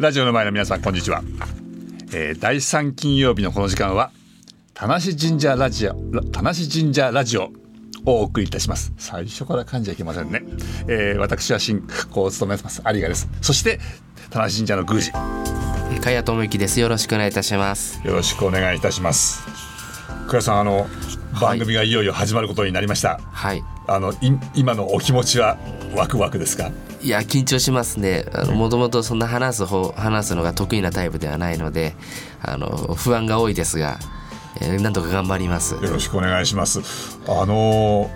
ラジオの前の皆さんこんにちは、えー、第3金曜日のこの時間は田無神社ラジオ田無神社ラジオをお送りいたします。最初から噛んじゃいけませんね、えー、私は進行を務めます。有賀です。そして田無神社の宮司。加谷智之です。よろしくお願いいたします。よろしくお願いいたします。加谷さんあの番組がいよいよ始まることになりました。はい。あの今のお気持ちはワクワクですか？いや緊張しますね。もともとそんな話す方話すのが得意なタイプではないのであの不安が多いですが、えー、なんとか頑張ります。よろしくお願いします。あの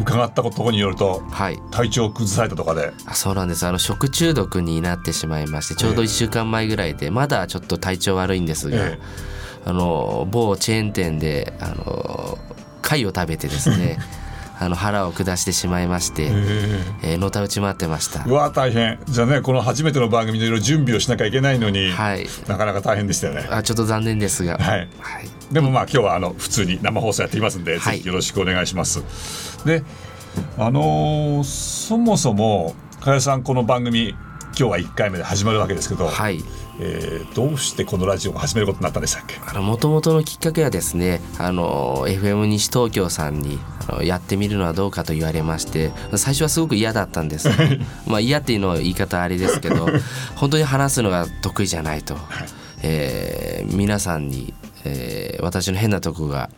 伺ったことによると、はい、体調崩されたとかで。あそうなんです。あの食中毒になってしまいましてちょうど1週間前ぐらいで、えー、まだちょっと体調悪いんですが、えー、あの某チェーン店であの貝を食べてですね あの腹を下してしまいまして、えー、のたうち回ってました。うわ大変。じゃあねこの初めての番組でいろいろ準備をしなきゃいけないのに、はい、なかなか大変でしたよね。あちょっと残念ですが、はい、はい、でもまあ今日はあの普通に生放送やっていますんで、はい、ぜひよろしくお願いします。であのー、そもそも加谷さんこの番組今日は1回目で始まるわけですけど、はい。えー、どうしてこのラジオを始めることになったんでしたっけ？もともとのきっかけはですねあの FM 西東京さんにやってみるのはどうかと言われまして最初はすごく嫌だったんです。まあ嫌っていうのは言い方あれですけど 本当に話すのが得意じゃないと、はい、えー、皆さんに、えー、私の変なとこが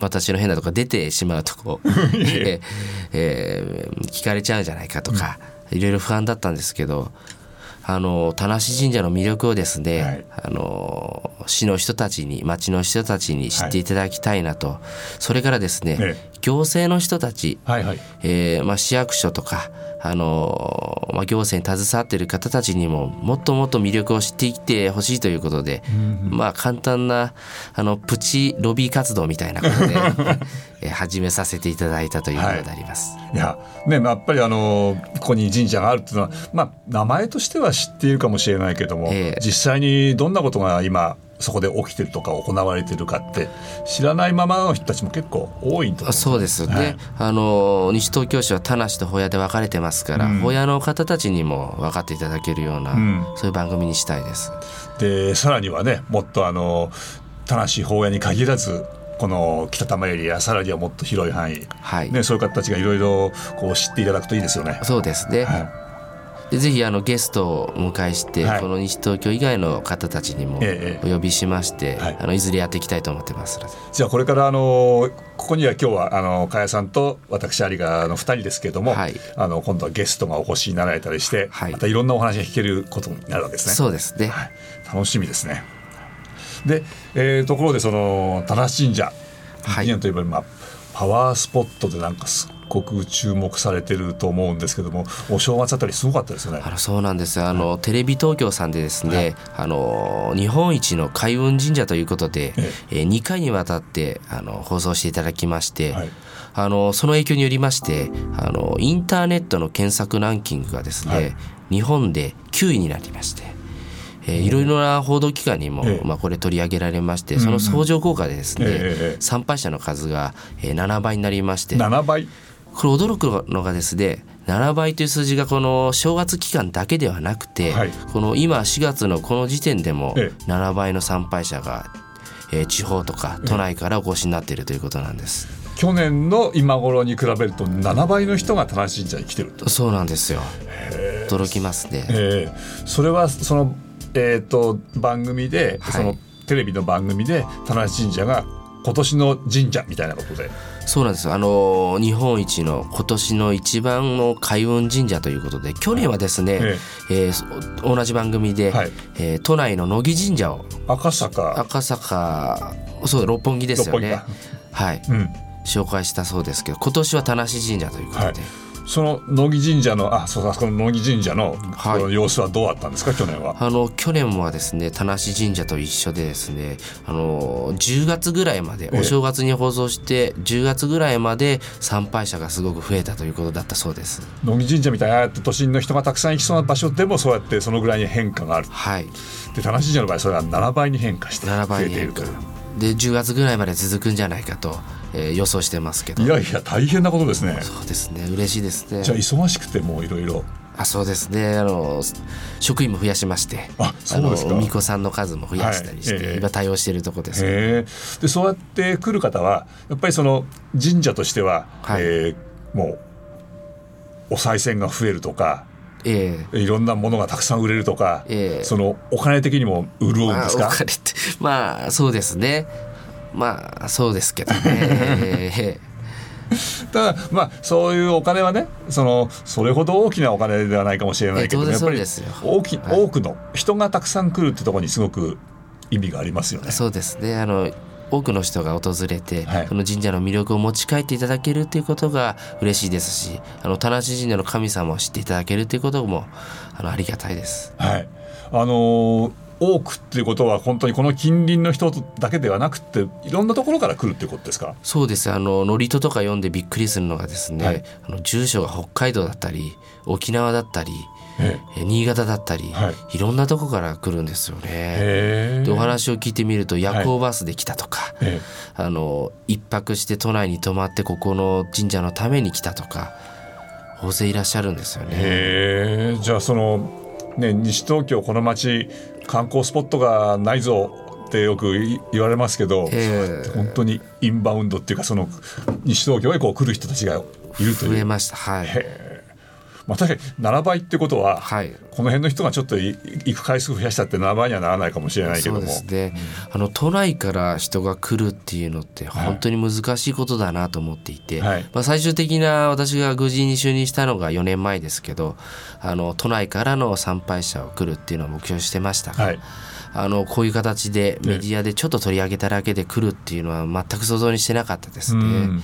私の変なとこが出てしまうとこ、え。えー、聞かれちゃうんじゃないかとか、いろいろ不安だったんですけどあの田無神社の魅力をですね、はい、あの市の人たちに町の人たちに知っていただきたいなと、はい、それからですね、ね行政の人たち、はいはい、えー、まあ、市役所とかあのまあ、行政に携わっている方たちにももっともっと魅力を知ってきてほしいということで、うんまあ、簡単なあのプチロビー活動みたいなことで 始めさせていただいたということであります。はい、いやね、やっぱりあのここに神社があるっていうのは、まあ、名前としては知っているかもしれないけども、えー、実際にどんなことが今そこで起きてるとか行われてるかって知らないままの人たちも結構多いとそうですね、はい、あの西東京市は田無と保谷で分かれてますから、うん、保谷の方たちにも分かっていただけるような、うん、そういう番組にしたいです。でさらにはねもっとあの田無保谷に限らずこの北多摩エリアさらにはもっと広い範囲、はい。ね、そういう方たちがいろいろ知っていただくといいですよね。そうですね、はい。でぜひあのゲストをお迎えして、はい、この西東京以外の方たちにもお呼びしまして、ええ、あのいずれやっていきたいと思ってます。じゃあこれからあのここには今日はあの加谷さんと私有賀の2人ですけれども、はい、あの今度はゲストがお越しになられたりして、はい、またいろんなお話が聞けることになるわけですね。そうですね、はい、楽しみですね。で、えー、ところでその田無神社、はい、といえば、まあ、パワースポットでなんかすごく注目されてると思うんですけどもお正月あたりすごかったですよね。あのそうなんです。あの、はい、テレビ東京さんでですね、はい、あの日本一の開運神社ということで、ええ。ー、2回にわたってあの放送していただきまして、はい、あのその影響によりましてあのインターネットの検索ランキングがですね、日本で9位になりまして。えー、いろいろな報道機関にも、まあ、これ取り上げられましてその相乗効果でですね、参拝者の数が7倍になりまして7倍？これ驚くのがですね7倍という数字がこの正月期間だけではなくて、はい、この今4月のこの時点でも7倍の参拝者が、えー、地方とか都内からお越しになっているということなんです。去年の今頃に比べると7倍の人が田無神社に来てるそうなんですよ。驚きますね、えー、それはその、えーと、番組で、はい、そのテレビの番組で田無神社が今年の神社みたいなことで。そうなんです。あの日本一の今年の一番の開運神社ということで去年はですね、えええー、同じ番組で、はい、えー、都内の乃木神社を赤坂。赤坂そう六本木ですよね。はい、うん、紹介したそうですけど今年は田無神社ということで。はいその乃木神社のあそうかこの乃木神社の,、はい、様子はどうあったんですか去年は？あの去年はですね田無神社と一緒でですねあの10月ぐらいまでお正月に放送して、ええ、10月ぐらいまで参拝者がすごく増えたということだったそうです。乃木神社みたいな都心の人がたくさん行きそうな場所でもそうやってそのぐらいに変化があるはい。で田無神社の場合それは7倍に変化して増えていると。いうで10月ぐらいまで続くんじゃないかとえー、予想してますけど。いやいや大変なことですね。そうですね。嬉しいですね。じゃあ忙しくてもいろいろあそうですね。あの職員も増やしまして。あそうですか。巫女さんの数も増やしたりして、はいええ。今対応しているところです、でそうやって来る方はやっぱりその神社としては、はい。えーもうお賽銭が増えるとかええ。いろんなものがたくさん売れるとか、ええ。そのお金的にも潤うんですか？まあ、お金ってまあそうですねまあそうですけどね。え えただまあそういうお金はねそのそれほど大きなお金ではないかもしれないけど、ええ当然やっぱり大き、はい。多くの人がたくさん来るってところにすごく意味がありますよね。そうですね。あの多くの人が訪れて、はい。その神社の魅力を持ち帰っていただけるということが嬉しいですしあの田無神社の神様を知っていただけるということもあのありがたいです。はい、あのー多くっていうことは本当にこの近隣の人だけではなくていろんなところから来るっていうことですか？そうです。あの祝詞とか読んでびっくりするのがですね、はい。あの住所が北海道だったり沖縄だったりええ。新潟だったり、、はい。ろんなとこから来るんですよね。へでお話を聞いてみると夜行バスで来たとか、えあの一泊して都内に泊まってここの神社のために来たとか大勢いらっしゃるんですよね。じゃあそのね西東京この町観光スポットがないぞってよくい言われますけど、ええ本当にインバウンドっていうかその西東京へこう来る人たちがいるという。増えました。はい。まあ、確かに7倍ってことは、はい。この辺の人がちょっとい行く回数増やしたって7倍にはならないかもしれないけども。そうです。ね、あの都内から人が来るっていうのって本当に難しいことだなと思っていて、はい。まあ、最終的な私が宮司に就任したのが4年前ですけどあの都内からの参拝者を来るっていうのを目標にしてましたが、はい。あのこういう形でメディアでちょっと取り上げただけで来るっていうのは全く想像にしてなかったですね。うん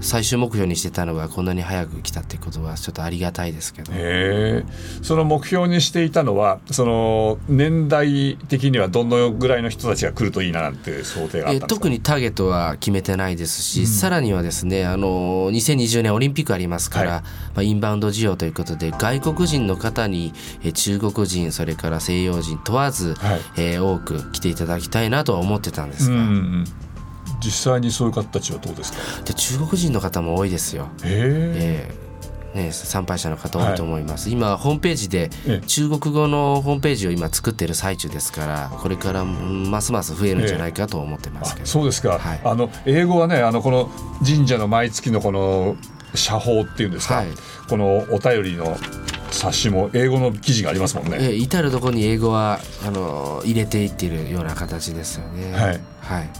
最終目標にしてたのがこんなに早く来たってことはちょっとありがたいですけど。その目標にしていたのはその年代的にはどのぐらいの人たちが来るといいななんて想定があったんですか、え特にターゲットは決めてないですし、さらにはですねあの2020年オリンピックありますから、はい。まあ、インバウンド需要ということで外国人の方にえ中国人それから西洋人問わず、はい。えー多く来ていただきたいなとは思ってたんですが、うんうん実際にそういう方たちはどうですか？で中国人の方も多いですよ。へえ。えーね、参拝者の方多いと思います、今ホームページでええ。中国語のホームページを今作ってる最中ですからこれからうんますます増えるんじゃないかと思ってますけあど、そうですか、はい。あの英語はねあのこの神社の毎月のこの写法っていうんですか、はい。このお便りの冊子も英語の記事がありますもんね。ええ至る所に英語はあの入れていっているような形ですよね。はい。はい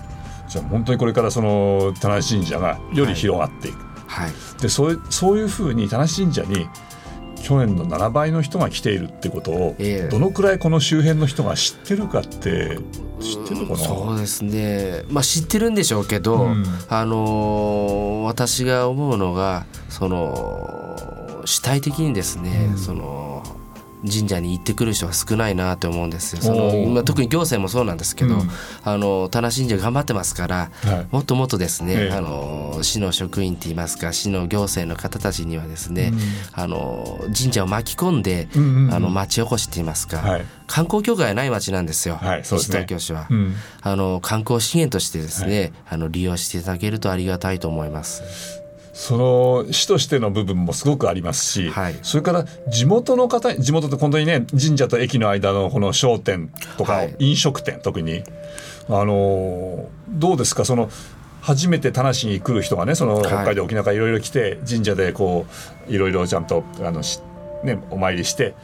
じゃあ本当にこれからその田無神社がより広がっていく、はい。でそういうそういうふうに田無神社に去年の7倍の人が来ているってことを、ええ。どのくらいこの周辺の人が知ってるかって知ってるのかな？そうですね。まあ知ってるんでしょうけど、うん。あの私が思うのがその主体的にですね、その神社に行ってくる人が少ないなと思うんですよ。そのまあ、特に行政もそうなんですけど、うん。あの田無神社頑張ってますから、はい。もっともっとですね、ええ。あの市の職員っていいますか市の行政の方たちにはですね、あの神社を巻き込んで、うんうんうん。あの町おこしっていいますか、はい。観光協会はない町なんですよ、はいすね。西東京市は、うん。あの観光資源としてですね、あの利用していただけるとありがたいと思います。その市としての部分もすごくありますし、はい。それから地元の方地元って本当にね神社と駅の間のこの商店とかはい。飲食店、特に。あのどうですか？その初めて田無に来る人がねそのい。北海道、沖縄からいろいろ来て神社でこういろいろちゃんとあのし、ね、お参りして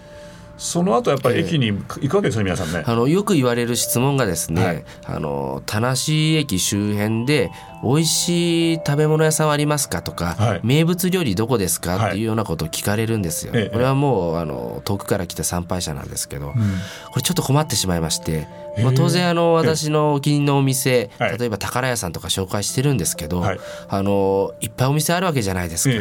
その後やっぱり駅に行くわけですよ皆さんね。あのよく言われる質問がですね、はい。あの田無駅周辺で美味しい食べ物屋さんはありますかとか、はい。名物料理どこですか、はい。っていうようなことを聞かれるんですよ。ええ。これはもうあの遠くから来た参拝者なんですけど、うん。これちょっと困ってしまいまして、まあ、当然あの私のお気に入りのお店、はい。例えば宝屋さんとか紹介してるんですけど、はい。あのいっぱいお店あるわけじゃないですか。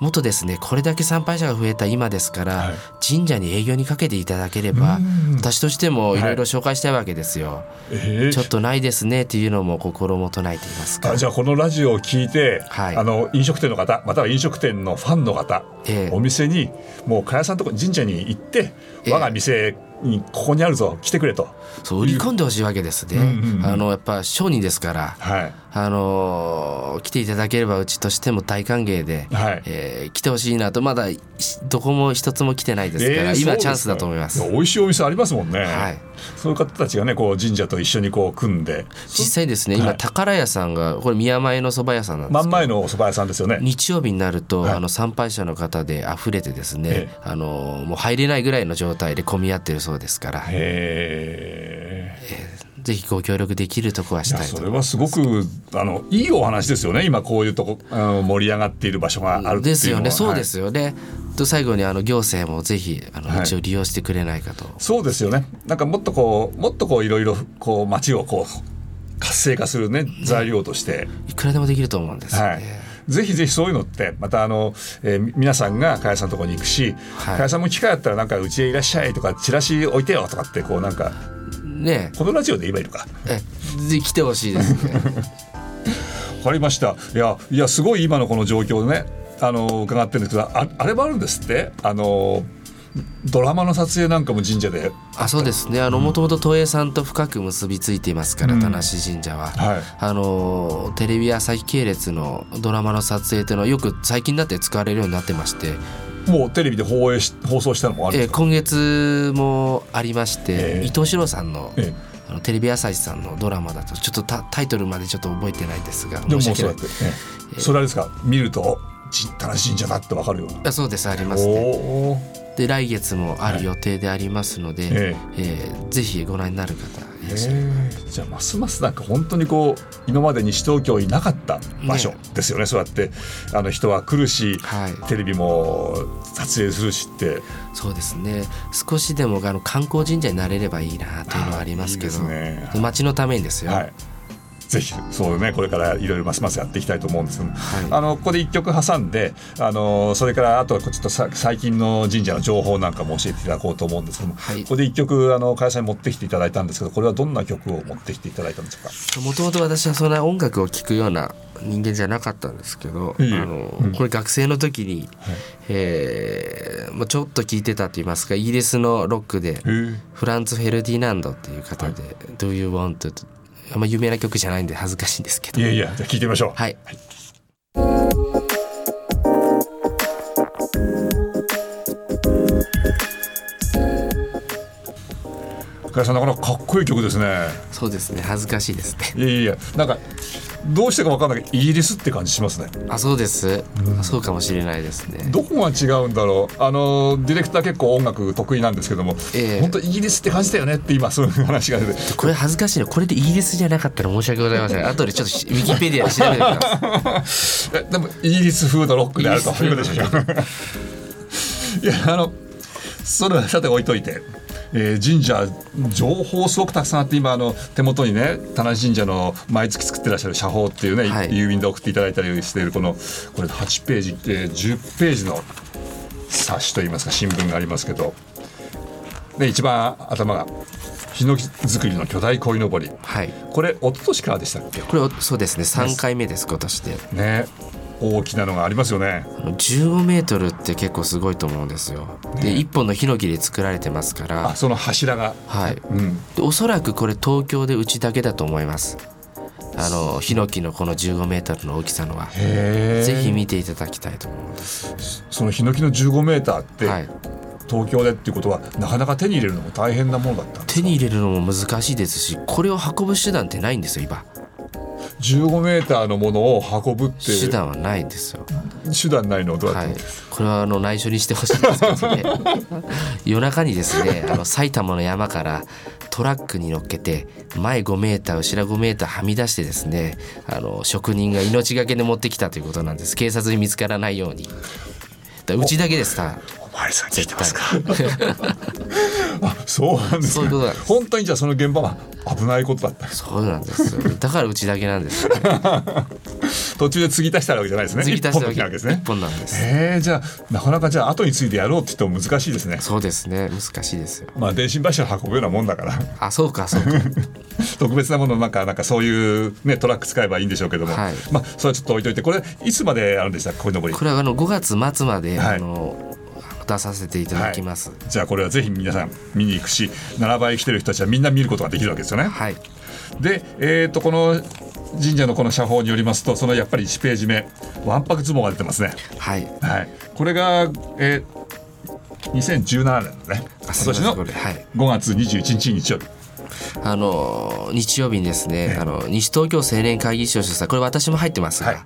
ええええもっとですねこれだけ参拝者が増えた今ですから、はい。神社に営業にかけていただければうん。私としてもい。ろいろ紹介したいわけですよ、ええちょっとないですねっていうのも心も唱えていますか。あじゃあこのラジオを聞いて、はい。あの飲食店の方または飲食店のファンの方、ええ。お店にもう加谷さんとこ神社に行って、ええ。我が店にここにあるぞ来てくれと。そう売り込んでほしいわけですね、うんうんうん。あのやっぱ商人ですからはいあのー来ていただければうちとしても大歓迎で、はい。えー来てほしいなとまだしどこも一つも来てないですから、えー今チャンスだと思います。美味しいお店ありますもんね、はい。そういう方たちがねこう神社と一緒にこう組んで。実際ですね今はい。宝屋さんがこれ宮前の蕎麦屋さんなんですけど真ん前のお蕎麦屋さんですよね。日曜日になると、はい。あの参拝者の方で溢れてですね、えあのもう入れないぐらいの状態で混み合ってるそうですから、へえぜひご協力できるとこはしたいと。それはすごくあのいいお話ですよね。今こういうとこ盛り上がっている場所があるっていうのは。ですよね。そうではいすよね、と最後にあの行政もぜひあのはい。うちを利用してくれないかと、そうですよね。なんかもっとこうもっとこういろいろこう街をこう活性化するね材料として、いくらでもできると思うんです。よね、はい、ぜひぜひそういうのってまたあの、えーみ皆さんが加谷さんのところに行くし、はい。加谷さんも機会あったらなんかうちへいらっしゃいとかチラシ置いてよとかってこうなんかねこのラジオで言えばいいのか。えぜひ来てほしいですね。わかりました。いやいやすごい今のこの状況でねあの伺ってるんですけどああれもあるんですって？あのドラマの撮影なんかも神社で。あそうですね。あのもともと東映さんと深く結びついていますから、うん。田無神社は、はい。あのテレビ朝日系列のドラマの撮影というのはよく最近になって使われるようになってまして、もうテレビで放映し放送したのもあるんですか、えー今月もありまして、ええ伊藤四郎さんの,、えあのテレビ朝日さんのドラマだとちょっとタタイトルまでちょっと覚えてないですがえでもそうやって、ええ。それあれですか？見るとじ田無神社だってわかるような。あそうですありますねで来月もある予定でありますので、ええーぜひご覧になる方いらっしゃる。えー。じゃあますますなんか本当にこう今まで西東京になかった場所ですよね。そうやってあの人は来るし、はい。テレビも撮影するしって。そうですね。少しでもあの観光神社になれればいいなというのはありますけどね。で町のためにですよ、はいぜひそうねこれからいろいろますますやっていきたいと思うんですけど、はい。あのここで一曲挟んであのそれからあとはちょっとさ最近の神社の情報なんかも教えていただこうと思うんですけども、はい。ここで一曲あの加谷さんに持ってきていただいたんですけどこれはどんな曲を持ってきていただいたんですか？もともと私はそんな音楽を聴くような人間じゃなかったんですけど、あのうん。これ学生の時に、えーまあ、ちょっと聴いてたと言いますかイギリスのロックでフランツ・フェルディナンドっていう方で「Do You Want to」あんま有名な曲じゃないんで恥ずかしいんですけど。いやいやじゃあ聞いてみましょう。はい。加谷さんなかなかかっこいい曲ですね。そうですね。恥ずかしいですね。いやいやなんかどうしてか分かんないけどイギリスって感じしますね。あそうです、そうかもしれないですね。どこが違うんだろう。あのディレクター結構音楽得意なんですけども、ええ。本当イギリスって感じだよねって今そういう話が出て。これ恥ずかしいのこれでイギリスじゃなかったら申し訳ございません。後でちょっとウィキペディアで調べてみますえでもイギリス風のロックであるということでしょ。ういやあのそれはさて置いといて、えー神社情報すごくたくさんあって今あの手元にね田無神社の毎月作ってらっしゃる写法っていうね、はい。郵便で送っていただいたりしているこのこれ8ページ、えー10ページの冊子といいますか新聞がありますけど。で一番頭がヒノキ作りの巨大鯉のぼり。はい。これ一昨年からでしたっけ？これおそうですね。3回目です今年で。ね大きなのがありますよね。あの15メートルって結構すごいと思うんですよ。で1本のヒノキで作られてますから。あその柱が。はい。うん。でおそらくこれ東京でうちだけだと思います。あのヒノキのこの15メートルの大きさのは。ぜひ見ていただきたいと思うんです。そのヒノキの15メーターって、はい。東京でっていうことはなかなか手に入れるのも大変なものだったんです手に入れるのも難しいですしこれを運ぶ手段ってないんですよ今15メーターのものを運ぶって手段はないんですよ。手段ないのどうやって、はい、これはあの内緒にしてほしいんですけどね。夜中にですねあの埼玉の山からトラックに乗っけて前5メーター後ろ5メーターはみ出してですねあの職人が命がけで持ってきたということなんです。警察に見つからないように。うちだけですたお前さん聞いてますか？絶あ そうなんですそういうことなんです。本当にじゃあその現場は危ないことだった。そうなんですよ。だからうちだけなんです。よ 途中で継ぎ足したわけじゃないですね。次足したわけ。ですね。一本なんです。へえじゃあなかなかじゃあ後についてやろうって言っても難しいですね。そうですね。難しいですよ。まあ電信柱を運ぶようなもんだから。あそうかそうか。特別なものなんかなんかそういうねトラック使えばいいんでしょうけども、はい。まあそれはちょっと置いといて。これいつまであるんでしたっけこいのぼり？これはあの5月末まで、はい。あの出させていただきます。じゃあこれはぜひ皆さん見に行くし7倍来てる人たちはみんな見ることができるわけですよね。はい。で、えー、とこの神社のこの社法によりますとそのやっぱり1ページ目わんぱく相撲が出てますね。はい。はい。これが、えー、2017年のね今年のこれはい。5月21日日曜日あの日曜日にですね、あの西東京青年会議所主催これ私も入ってますが、はい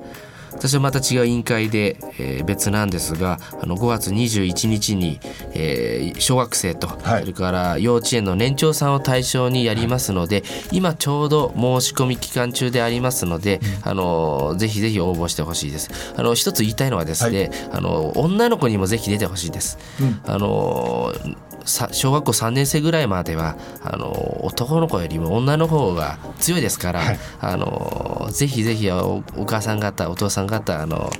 私はまた違う委員会で、えー別なんですがあの5月21日に、えー小学生と、はい。それから幼稚園の年長さんを対象にやりますので、今ちょうど申し込み期間中でありますので、あのぜひぜひ応募してほしいです。あの一つ言いたいのはですね、あの女の子にもぜひ出てほしいです。あのさ小学校3年生ぐらいまではあの男の子よりも女の方が強いですから、はい。あのぜひぜひおお母さん方お父さん方あの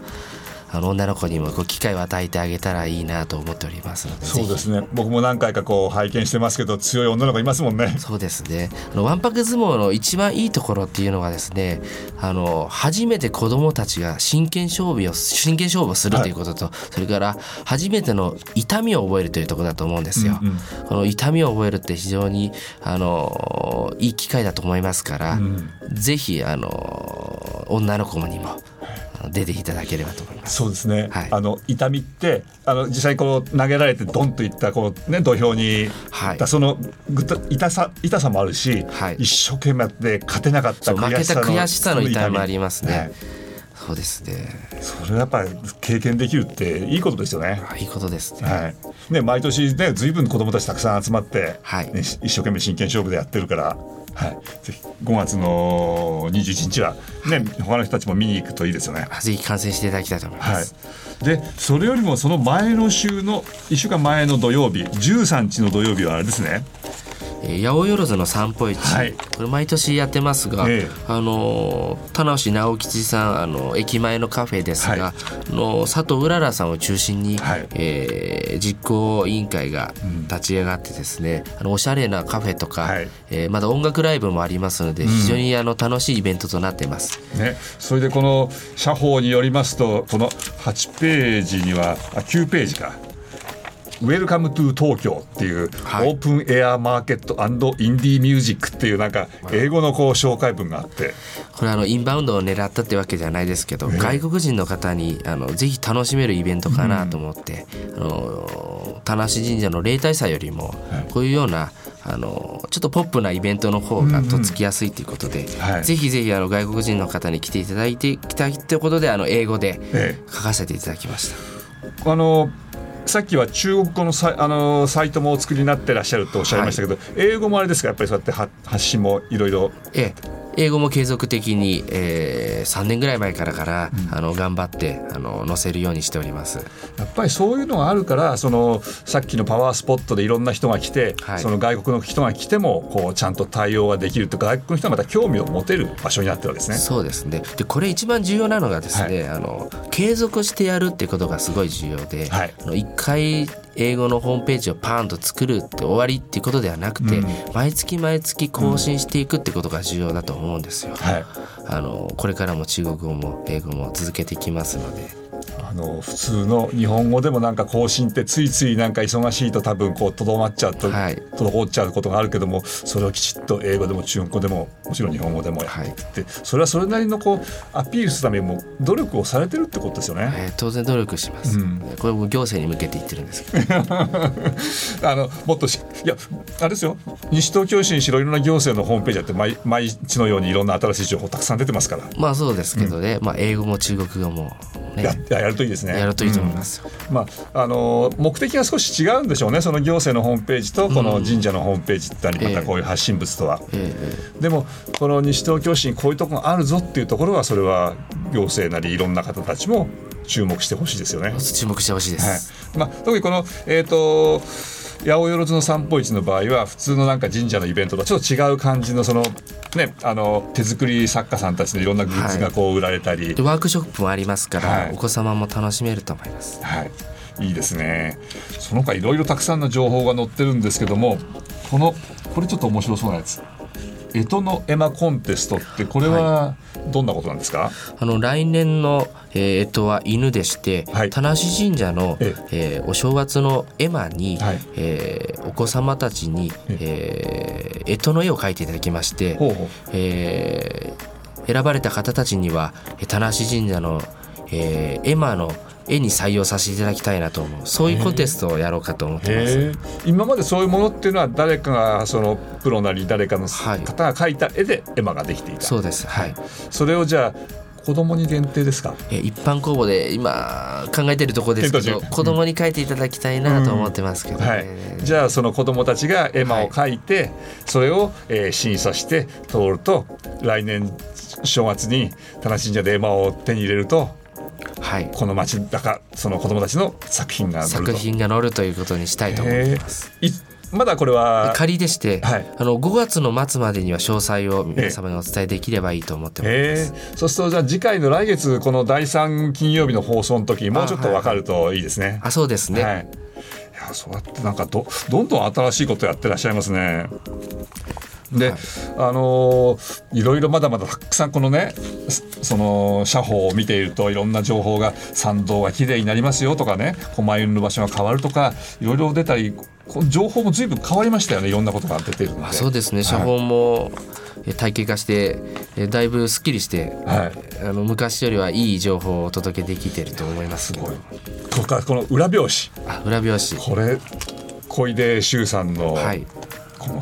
あの女の子にもこう機会を与えてあげたらいいなと思っておりますのでそうでぜすね。僕も何回かこう拝見してますけど強い女の子いますもんね。ひそうですね。あのわんぱく相撲の一番いいところっていうのはですねあの初めて子どもたちが真剣勝負を真剣勝負をするということと、それから初めての痛みを覚えるというところだと思うんですよ。うんうん。この痛みを覚えるって非常にあのいい機会だと思いますから、ん。ぜひあの女の子にも出ていただければと思います。そうですね、はいあの痛みってあの実際こう投げられてドンといったこう、ね、土俵に、はいそのぐた痛さ痛さもあるし、はい一生懸命やって勝てなかったそう負けた悔しさの悔しさの痛みもありますね。はいそうですね。それはやっぱり経験できるっていいことですよね。あいいことですね。はいね、毎年ね随分子どもたちたくさん集まって、はいねし一生懸命真剣勝負でやってるから、はい、ぜひ5月の21日は、ね他の人たちも見に行くといいですよね。あぜひ観戦していただきたいと思いまはい。す。、でそれよりもその前の週の1週間前の土曜日13日の土曜日はあれですね。えー八百万の散歩市、はい。これ毎年やってますが、ええ。あのー田無直吉さんあの駅前のカフェですが、はい。あの佐藤うららさんを中心に、はい。えー実行委員会がん立ち上がってですね、あのおしゃれなカフェとか、はい。えーまだ音楽ライブもありますので非常にあの楽しいイベントとなっています。ね、それでこの社報によりますとこの8ページにはあ9ページか「 Welcome to 東京」っていう、はい。 Open Air Ma rket Indie Music っていうなんか英語のこう紹介文があって。これあのインバウンドを狙ったってわけじゃないですけど、外国人の方にあのぜひ楽しめるイベントかなと思って、あの田無神社の例大祭よりもこういうようなあのちょっとポップなイベントの方がとっつきやすいということで、はい。ぜひぜひあの外国人の方に来ていただいていきたいということであの英語でえ。書かせていただきました。あのさっきは中国語のサイあのサイトもお作りになってらっしゃるとおっしゃいましたけど、英語もあれですか？やっぱりそうやっては発信もいろいろ。ええ。英語も継続的に、えー、3年ぐらい前からから、あの頑張ってあの載せるようにしております。やっぱりそういうのがあるからそのさっきのパワースポットでいろんな人が来て、はい。その外国の人が来てもこうちゃんと対応ができるとか外国の人がまた興味を持てる場所になってるわけですね。そうですね。でこれ一番重要なのがですね、あの継続してやるってことがすごい重要で、はい。あの一回英語のホームページをパーンと作るって終わりっていうことではなくて、うん毎月毎月更新していくってことが重要だと思うんですよ。はいあのこれからも中国語も英語も続けていきますので。あの普通の日本語でもなんか更新ってついついなんか忙しいと多分こうとどまっちゃうと、はい滞っちゃうことがあるけどもそれをきちっと英語でも中国語でももちろん日本語でもやってて、それはそれなりのこうアピールするためにも努力をされてるってことですよね。えー当然努力します、うん。これも行政に向けて言ってるんですけど。あのもっとしいやあれですよ。西東京市にしろいろんな行政のホームページやって毎毎日のようにいろんな新しい情報たくさん出てますから、まあそうですけどね、まあ英語も中国語もね。やややるといいですね。やるといいと思いますよ、うん。まああの目的が少し違うんでしょうね。その行政のホームページとこの神社のホームページってまたこういう発信物とは。ええ。でもこの西東京市にこういうところがあるぞっていうところはそれは行政なりいろんな方たちも注目してほしいですよね。注目してほしいではい。す、まあ、特にこの、えー、と八百万の散歩市の場合は普通のなんか神社のイベントとちょっと違う感じのその、ね、あの手作り作家さんたちのいろんなグッズがこう売られたり、でワークショップもありますから、はい。お子様も楽しめると思います。はい、いいですね。その他いろいろたくさんの情報が載ってるんですけどもこのこれちょっと面白そうなやつ干支の絵馬コンテストってこれはどんなことなんですか、あの来年の、えー、干支は犬でして、はい。田無神社の、ええ。ーお正月の絵馬に、はい。えーお子様たちに、えー干支の絵を描いていただきまして、ほえー選ばれた方たちにはえ田無神社の、えー、絵馬の絵に採用させていただきたいなと思う。そういうコンテストをやろうかと思ってます、今までそういうものっていうのは誰かがそのプロなり誰かのはい。方が描いた絵で絵馬ができていた、そうです。はい。それをじゃあ子供に限定ですか？え一般公募で今考えてるところですけど子供に書いていただきたいなと思ってますけどね、はい、じゃあその子供たちが絵馬を描いて、それを、えー審査して通ると来年正月に田無神社で絵馬を手に入れるとはい。この町だかその子供たちの作品が載ると。作品が載るということにしたいと思ってます。まだこれは仮でして、はい。あの5月の末までには詳細を皆様にお伝えできればいいと思ってます、えー、そうするとじゃあ次回の来月この第3金曜日の放送の時もうちょっと分かるといいですね。あそうですね、はい、いやそうやってなんかどどんどん新しいことやってらっしゃいますね。で、あのーいろいろまだまだたくさんこのねそその社法を見ているといろんな情報が参道がきれいになりますよとかね狛犬の場所が変わるとかいろいろ出たり情報も随分変わりましたよねいろんなことが出てるので。あそうですね。写本もえ体系化してえだいぶすっきりして、はい。あの昔よりはいい情報をお届けできてると思いますけど。とかこの裏表紙。あ裏表紙。これ小出修さんの、はいこの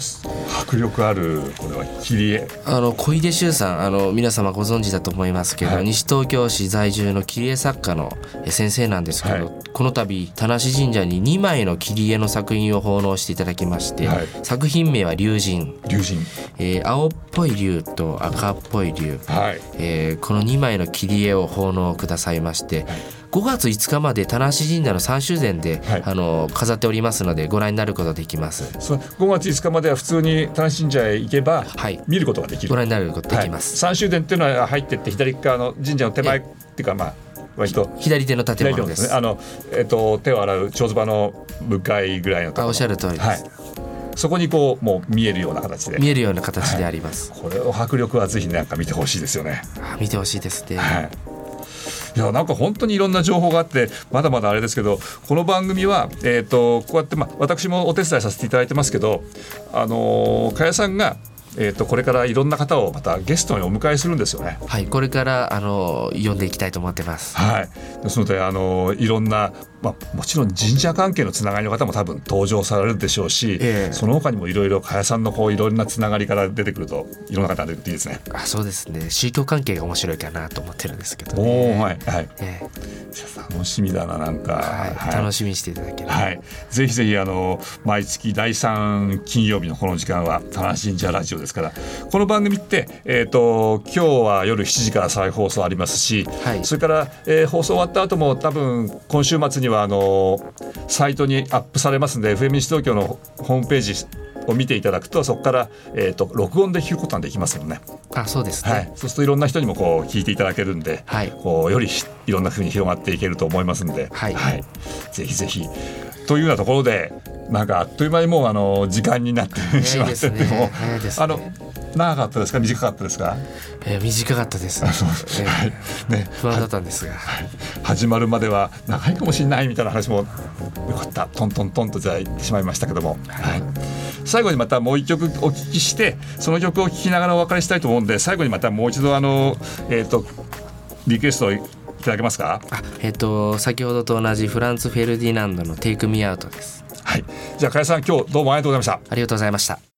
迫力あるこれは切り絵。あの小出修さんあの皆様ご存知だと思いますけど、はい。西東京市在住の切り絵作家のえ先生なんですけど、はい。この度田無神社に2枚の切り絵の作品を奉納していただきまして、はい。作品名は龍神、龍神。えー青っぽい龍と赤っぽい龍、はい。えーこの2枚の切り絵を奉納くださいまして、5月5日まで田無神社の三修殿で、はい。あの飾っておりますのでご覧になることできます。その5月5日までは普通に田無神社へ行けばはい。見ることができる、ご覧になることできます、はい、三修殿っていうのは入ってって左側の神社の手前っていうかまあ割と左手の建物です。ねあの、えっと手を洗う長ズバの向かいぐらいのところ。あおっしゃる通りです、はい、そこにこうもう見えるような形で。見えるような形であります、これを迫力はぜひなんか見てほしいですよね。あ見てほしいですね、はいいやなんか本当にいろんな情報があってまだまだあれですけどこの番組は、えー、とこうやって、まあ、私もお手伝いさせていただいてますけどあのー加谷さんが、えー、とこれからいろんな方をまたゲストにお迎えするんですよね。はい、これからあの読んでいきたいと思ってます。はい、ですのであのいろんな、まあ、もちろん神社関係のつながりの方も多分登場されるでしょうし、ええその他にもいろいろ加谷さんのこういろんなつながりから出てくるといろんな方が出てくるといいですね。あ、そうですね。宗教関係が面白いかなと思ってるんですけど、おね。おはいはいえ楽しみだななんか、えはい、楽しみにしていただければ。はい、ぜひぜひあの毎月第3金曜日のこの時間は「田無神社ラジオ」ですからこの番組って、えー、と今日は夜7時から再放送ありますし、はいそれから、えー放送終わった後も多分今週末にはあのサイトにアップされますんで FM 西東京のホームページを見ていただくとそこから、えー、と録音で聞くことができますもんね。あ、そうですね。はい、そうするといろんな人にもこう聞いていただけるんで、はい。こうよりひいろんな風に広がっていけると思いますんで、はい。ぜひぜひ。というようなところでなんかあっという間にもうあの時間になってしまってね。ですね。あの長かったですか？短かったですか、えー短かったです。ええはい。ね、不安だったんですが。始まるまでは長いかもしれないみたいな話もよかった。トントントンとじゃあ言ってしまいましたけども、はい、最後にまたもう一曲お聞きしてその曲を聴きながらお別れしたいと思うんで最後にまたもう一度あのえっ、とリクエストをいただけますか？あ、えっ、と先ほどと同じフランツ・フェルディナンドのテイクミアウトです。はい。じゃあ加谷さん今日どうもありがとうございました。ありがとうございました。